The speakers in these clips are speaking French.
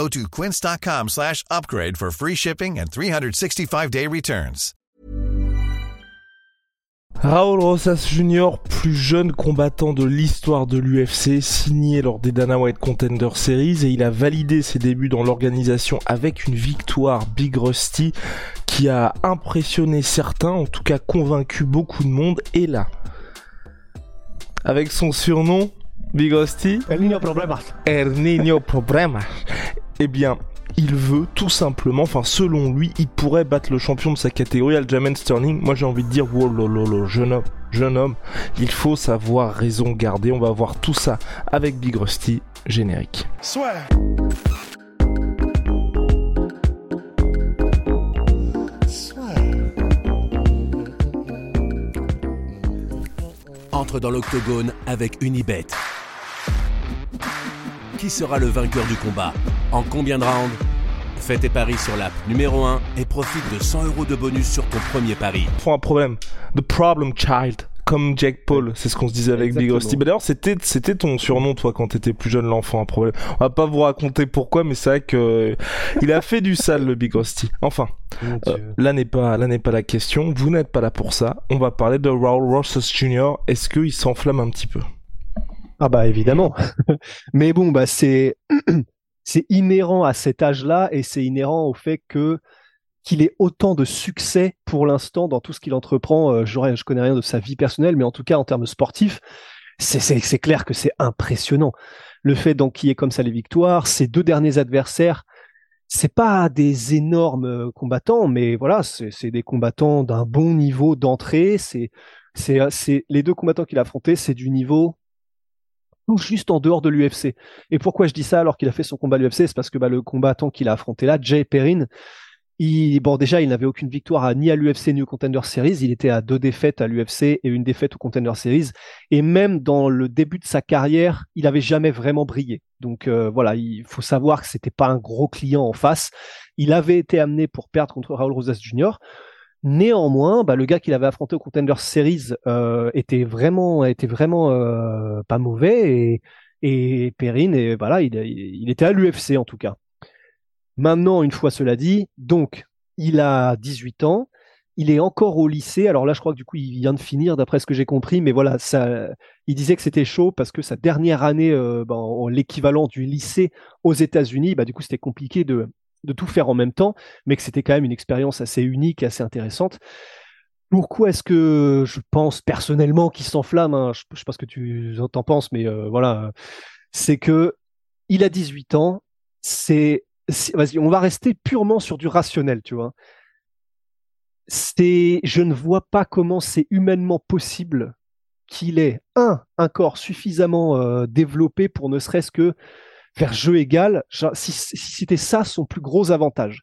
Go to quince.com slash upgrade for free shipping and 365-day returns. Raoul Rosas Jr., plus jeune combattant de l'histoire de l'UFC, signé lors des Dana White Contender Series et il a validé ses débuts dans l'organisation avec une victoire Big Rusty qui a impressionné certains, en tout cas convaincu beaucoup de monde. Et là, avec son surnom, Big Rusty, El niño problemas. El Niño Problemas, eh bien, il veut tout simplement, enfin selon lui, il pourrait battre le champion de sa catégorie, Aljamain Sterling. Moi j'ai envie de dire, wow, lolo, jeune homme, jeune homme, il faut savoir raison garder. On va voir tout ça avec Big Rusty, générique. Swear. Entre dans l'octogone avec Unibet. Qui sera le vainqueur du combat? En combien de rounds? Fais tes paris sur l'app numéro 1 et profite de 100 euros de bonus sur ton premier pari. Faut un problème. The Problem Child. Comme Jack Paul, c'est ce qu'on se disait avec Big. Rusty. Bah, D'ailleurs, c'était, c'était ton surnom, toi, quand t'étais plus jeune, l'enfant, un problème. On va pas vous raconter pourquoi, mais c'est vrai que euh, il a fait du sale, le Big Rusty. Enfin, euh, là n'est pas, là n'est pas la question. Vous n'êtes pas là pour ça. On va parler de Raul Rosas Jr. Est-ce qu'il s'enflamme un petit peu? Ah bah évidemment. Mais bon, bah c'est c'est inhérent à cet âge-là et c'est inhérent au fait que qu'il ait autant de succès pour l'instant dans tout ce qu'il entreprend. Euh, j'aurais- je connais rien de sa vie personnelle, mais en tout cas en termes sportifs, c'est clair que c'est impressionnant. Le fait d'enquiller comme ça les victoires, ses deux derniers adversaires, c'est pas des énormes euh, combattants, mais voilà, c'est des combattants d'un bon niveau d'entrée. C'est c'est les deux combattants qu'il a affrontés, c'est du niveau tout juste en dehors de l'UFC. Et pourquoi je dis ça alors qu'il a fait son combat à l'UFC C'est parce que bah, le combattant qu'il a affronté là, Jay Perrin, il, bon déjà il n'avait aucune victoire ni à l'UFC ni au Contender Series. Il était à deux défaites à l'UFC et une défaite au Contender Series. Et même dans le début de sa carrière, il avait jamais vraiment brillé. Donc euh, voilà, il faut savoir que c'était pas un gros client en face. Il avait été amené pour perdre contre Raul Rosas Jr. Néanmoins, bah, le gars qu'il avait affronté au Contender Series euh, était vraiment, était vraiment euh, pas mauvais et, et Perrine, et voilà, il, était à l'UFC en tout cas. Maintenant, une fois cela dit, donc il a 18 ans, il est encore au lycée. Alors là, je crois que du coup, il vient de finir, d'après ce que j'ai compris. Mais voilà, ça, il disait que c'était chaud parce que sa dernière année, euh, ben, en- l'équivalent du lycée aux États-Unis, bah, du coup, c'était compliqué de, de tout faire en même temps, mais que c'était quand même une expérience assez unique, assez intéressante. Pourquoi est-ce que je pense personnellement qu'il s'enflamme hein, Je ne sais pas ce que tu en penses, mais euh, voilà, c'est que il a 18 ans. C'est, vas-y, on va rester purement sur du rationnel, tu vois. C'est, je ne vois pas comment c'est humainement possible qu'il ait un un corps suffisamment euh, développé pour ne serait-ce que faire jeu égal. Si, si c'était ça son plus gros avantage.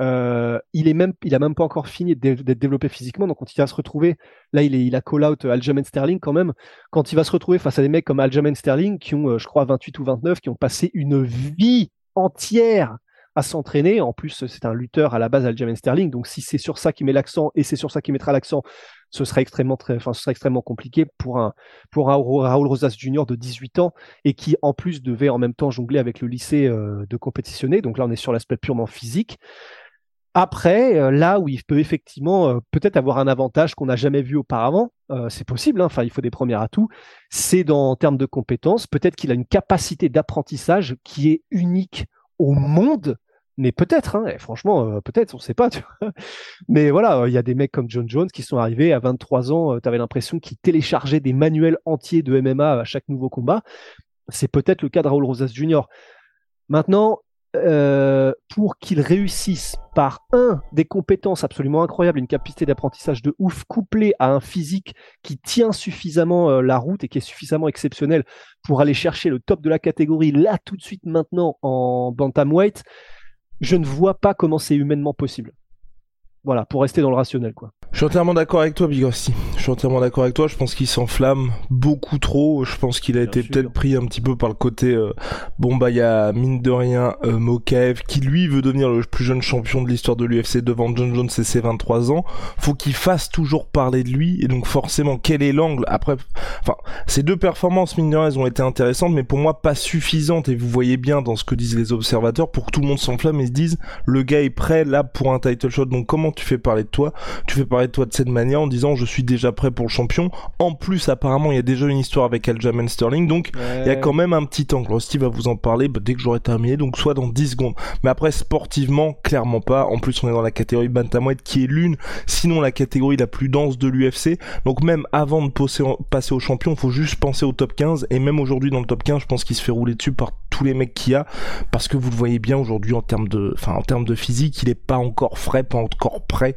Euh, il est même, il a même pas encore fini d'être développé physiquement. Donc quand il va se retrouver, là il est, il a call out Aljamain Sterling quand même. Quand il va se retrouver face à des mecs comme Aljamain Sterling qui ont, euh, je crois, 28 ou 29, qui ont passé une vie entière à s'entraîner. En plus, c'est un lutteur à la base, Aljamain Sterling. Donc si c'est sur ça qu'il met l'accent et c'est sur ça qu'il mettra l'accent, ce serait extrêmement, enfin, ce serait extrêmement compliqué pour un, pour Raoul Rosas Jr. de 18 ans et qui en plus devait en même temps jongler avec le lycée euh, de compétitionner. Donc là, on est sur l'aspect purement physique. Après, euh, là où il peut effectivement euh, peut-être avoir un avantage qu'on n'a jamais vu auparavant, c'est possible, hein, il faut des premiers atouts, c'est dans en termes de compétences, peut-être qu'il a une capacité d'apprentissage qui est unique au monde, mais peut-être, hein, franchement, euh, peut-être, on ne sait pas. tu vois. Mais voilà, euh, il y a des mecs comme John Jones qui sont arrivés à 23 ans, tu avais l'impression qu'ils téléchargeaient des manuels entiers de MMA à chaque nouveau combat. C'est peut-être le cas de Raoul Rosas Jr. Maintenant, euh, pour qu'il réussisse par un des compétences absolument incroyables, une capacité d'apprentissage de ouf, couplée à un physique qui tient suffisamment euh, la route et qui est suffisamment exceptionnel pour aller chercher le top de la catégorie là tout de suite maintenant en bantamweight, je ne vois pas comment c'est humainement possible. voilà, pour rester dans le rationnel, quoi. Je suis entièrement d'accord avec toi, Big Rusty. Je suis entièrement d'accord avec toi. Je pense qu'il s'enflamme beaucoup trop. Je pense qu'il a été peut-être pris un petit peu par le côté euh, bon bah il y a mine de rien euh, Mokaev qui lui veut devenir le plus jeune champion de l'histoire de l'UFC devant John Jones et ses 23 ans. Faut qu'il fasse toujours parler de lui et donc forcément quel est l'angle? Après enfin ces deux performances mine de rien elles ont été intéressantes mais pour moi pas suffisantes et vous voyez bien dans ce que disent les observateurs pour que tout le monde s'enflamme et se dise le gars est prêt là pour un title shot. Donc comment tu fais parler de toi? Tu fais parler de toi de cette manière en disant je suis déjà prêt pour le champion. En plus, apparemment, il y a déjà une histoire avec Aljamain Sterling, donc il y a quand même un petit angle. Steve va vous en parler bah, dès que j'aurai terminé, donc soit dans 10 secondes. Mais après, sportivement, clairement pas. En plus, on est dans la catégorie bantamweight qui est l'une, sinon la catégorie la plus dense de l'UFC. Donc même avant de passer au champion, faut juste penser au top 15. Et même aujourd'hui dans le top 15, je pense qu'il se fait rouler dessus par tous les mecs qu'il y a, parce que vous le voyez bien aujourd'hui en termes de, enfin en termes de physique, il est pas encore frais, pas encore prêt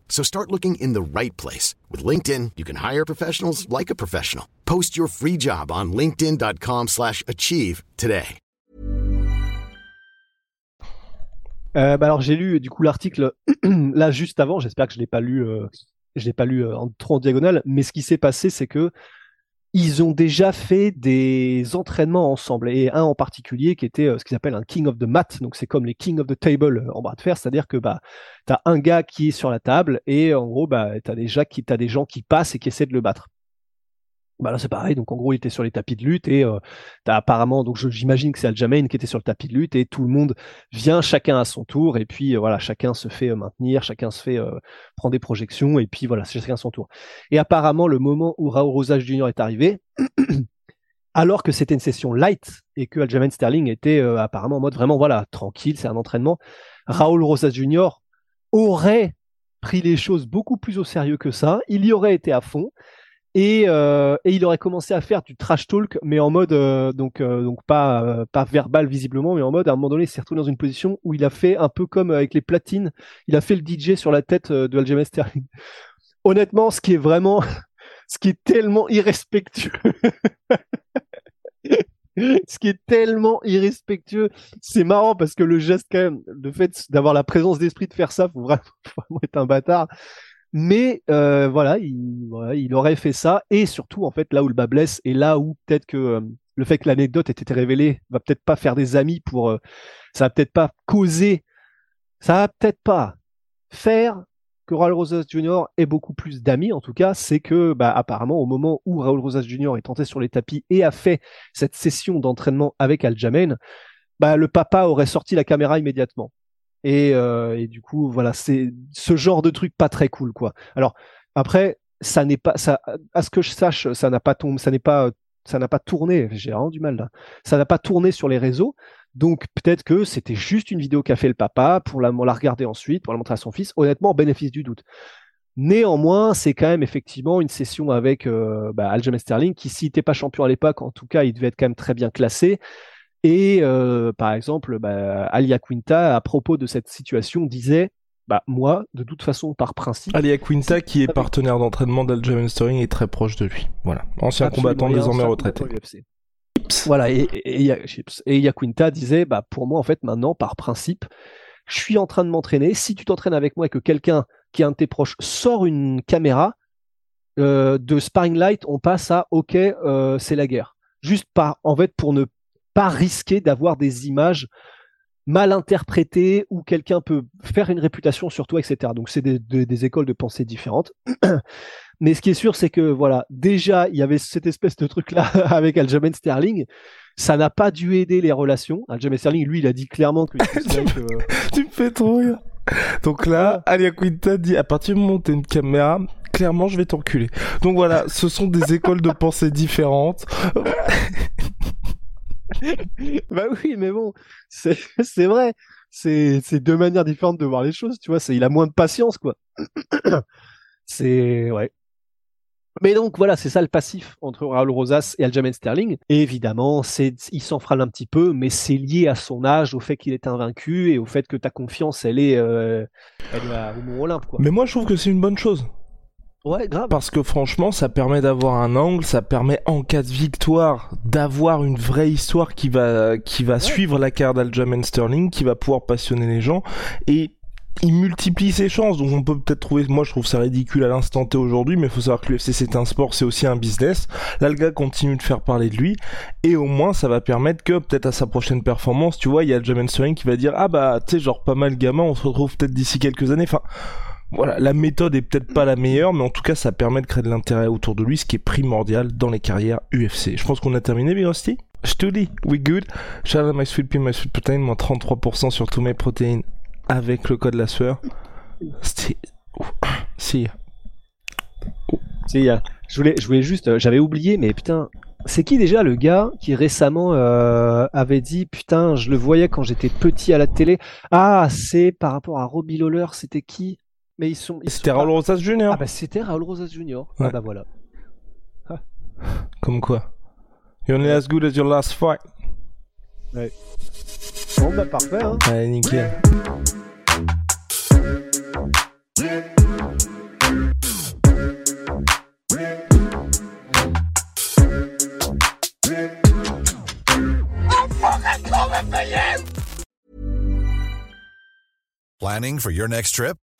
So start looking in the right place. With LinkedIn, you can hire professionals like a professional. Post your free job on linkedin.com slash achieve today. Euh, bah alors j'ai lu l'article juste avant, j'espère que je l'ai pas lu, euh, euh, trop en mais ce qui s'est passé c'est que ils ont déjà fait des entraînements ensemble et un en particulier qui était euh, ce qu'ils appellent un king of the mat. Donc c'est comme les king of the table euh, en bras de fer c'est-à-dire que bah tu as un gars qui est sur la table et en gros bah tu as déjà qui des gens qui passent et qui essaient de le battre bah là c'est pareil, donc en gros il était sur les tapis de lutte et euh, t'as apparemment, donc j'imagine que c'est Aljamain qui était sur le tapis de lutte et tout le monde vient chacun à son tour et puis euh, voilà chacun se fait euh, maintenir, chacun se fait prendre des projections et puis voilà chacun à son tour. Et apparemment le moment où Raoul Rosas Jr est arrivé, alors que c'était une session light et que Aljamain Sterling était apparemment en mode vraiment voilà tranquille, c'est un entraînement, Raoul Rosas Jr aurait pris les choses beaucoup plus au sérieux que ça, il y aurait été à fond et, euh, et, il aurait commencé à faire du trash talk, mais en mode euh, donc euh, donc pas euh, pas verbal visiblement, mais en mode à un moment donné, il s'est retrouvé dans une position où il a fait un peu comme avec les platines, il a fait le DJ sur la tête de Aljamain Sterling. Honnêtement, ce qui est vraiment, ce qui est tellement irrespectueux. ce qui est tellement irrespectueux, c'est marrant parce que le geste quand même, le fait d'avoir la présence d'esprit de faire ça, faut vraiment, faut vraiment être un bâtard. Mais euh, voilà, il, aurait fait ça. Et surtout, en fait, là où le bas blesse, et là où peut-être que euh, le fait que l'anecdote ait été révélée va peut-être pas faire des amis pour... Euh, ça va peut-être pas causer... Ça va peut-être pas faire que Raul Rosas Jr. ait beaucoup plus d'amis, en tout cas, c'est que, bah, apparemment, au moment où Raul Rosas Jr. est tenté sur les tapis et a fait cette session d'entraînement avec Aljamain, bah, le papa aurait sorti la caméra immédiatement. Et, euh, du coup, voilà, c'est ce genre de truc pas très cool, quoi. Alors après, ça n'est pas, ça, à ce que je sache, ça n'a pas tombé, ça n'est pas, ça n'a pas tourné. J'ai vraiment du mal là. Ça n'a pas tourné sur les réseaux. Donc peut-être que c'était juste une vidéo qu'a fait le papa pour la, la regarder ensuite, pour la montrer à son fils. Honnêtement, bénéfice du doute. Néanmoins, c'est quand même effectivement une session avec euh, bah, Aljamain Sterling qui, s'il n'était pas champion à l'époque, en tout cas, il devait être quand même très bien classé. Et euh, par exemple, bah, Alia Quinta, à propos de cette situation, disait bah, moi, de toute façon, par principe. Alia Quinta, qui est partenaire d'entraînement d'Aljamain Sterling, est très proche de lui. Voilà. Ancien combattant désormais retraité. Voilà, et, et, et, Yaquinta disait, bah, pour moi, en fait, maintenant, par principe, je suis en train de m'entraîner. Si tu t'entraînes avec moi et que quelqu'un qui est un de tes proches sort une caméra, euh, de sparring light, on passe à OK, euh, c'est la guerre. Juste pas, en fait, pour ne pas risquer d'avoir des images mal interprétées où quelqu'un peut faire une réputation sur toi, etc. Donc c'est des, écoles de pensée différentes. Mais ce qui est sûr, c'est que voilà, déjà il y avait cette espèce de truc là avec Aljamain Sterling. Ça n'a pas dû aider les relations. Aljamain Sterling, lui, il a dit clairement que. tu me fais trop rire. Donc là, Alia Quinta dit à partir du moment où t'as une caméra, clairement je vais t'enculer. Donc voilà, ce sont des écoles de pensée différentes. bah oui, mais bon, c'est vrai. C'est deux manières différentes de voir les choses, tu vois. Il a moins de patience, quoi. C'est ouais. Mais donc voilà, c'est ça le passif entre Raoul Rosas et Aljamain Sterling. Évidemment, c'est, il s'enfrale un petit peu, mais c'est lié à son âge, au fait qu'il est invaincu et au fait que ta confiance, elle est, euh, elle est au Mont Olympe. Quoi. Mais moi, je trouve que c'est une bonne chose. Ouais, grave. Parce que franchement, ça permet d'avoir un angle, ça permet en cas de victoire d'avoir une vraie histoire qui va qui va suivre la carte d'Aljamain Sterling, qui va pouvoir passionner les gens. Et il multiplie ses chances, donc on peut peut-être trouver, moi je trouve ça ridicule à l'instant T aujourd'hui, mais il faut savoir que l'UFC c'est un sport, c'est aussi un business. Là le gars continue de faire parler de lui, et au moins ça va permettre que peut-être à sa prochaine performance, tu vois, il y a Jamin Sterling qui va dire, ah bah tu sais genre pas mal gamin, on se retrouve peut-être d'ici quelques années, enfin voilà, la méthode est peut-être pas la meilleure, mais en tout cas, ça permet de créer de l'intérêt autour de lui, ce qui est primordial dans les carrières UFC. Je pense qu'on a terminé, Big Je te dis, we good. Shout out my sweet pea, my sweet protein, moins 33% sur tous mes protéines avec le code la sueur. Si. Si. Si, je voulais, je voulais juste, j'avais oublié, mais putain, c'est qui déjà le gars qui récemment euh, avait dit putain, je le voyais quand j'étais petit à la télé? Ah, c'est par rapport à Robbie Lawler, c'était qui? Mais ils sont. C'était Raul Rosas Jr. Ah bah c'était Raul Rosas Jr. Ah bah voilà. Comme quoi. You're only as good as your last fight. Ouais. Bon bah parfait. Hein. Allez nickel. Planning for your next trip?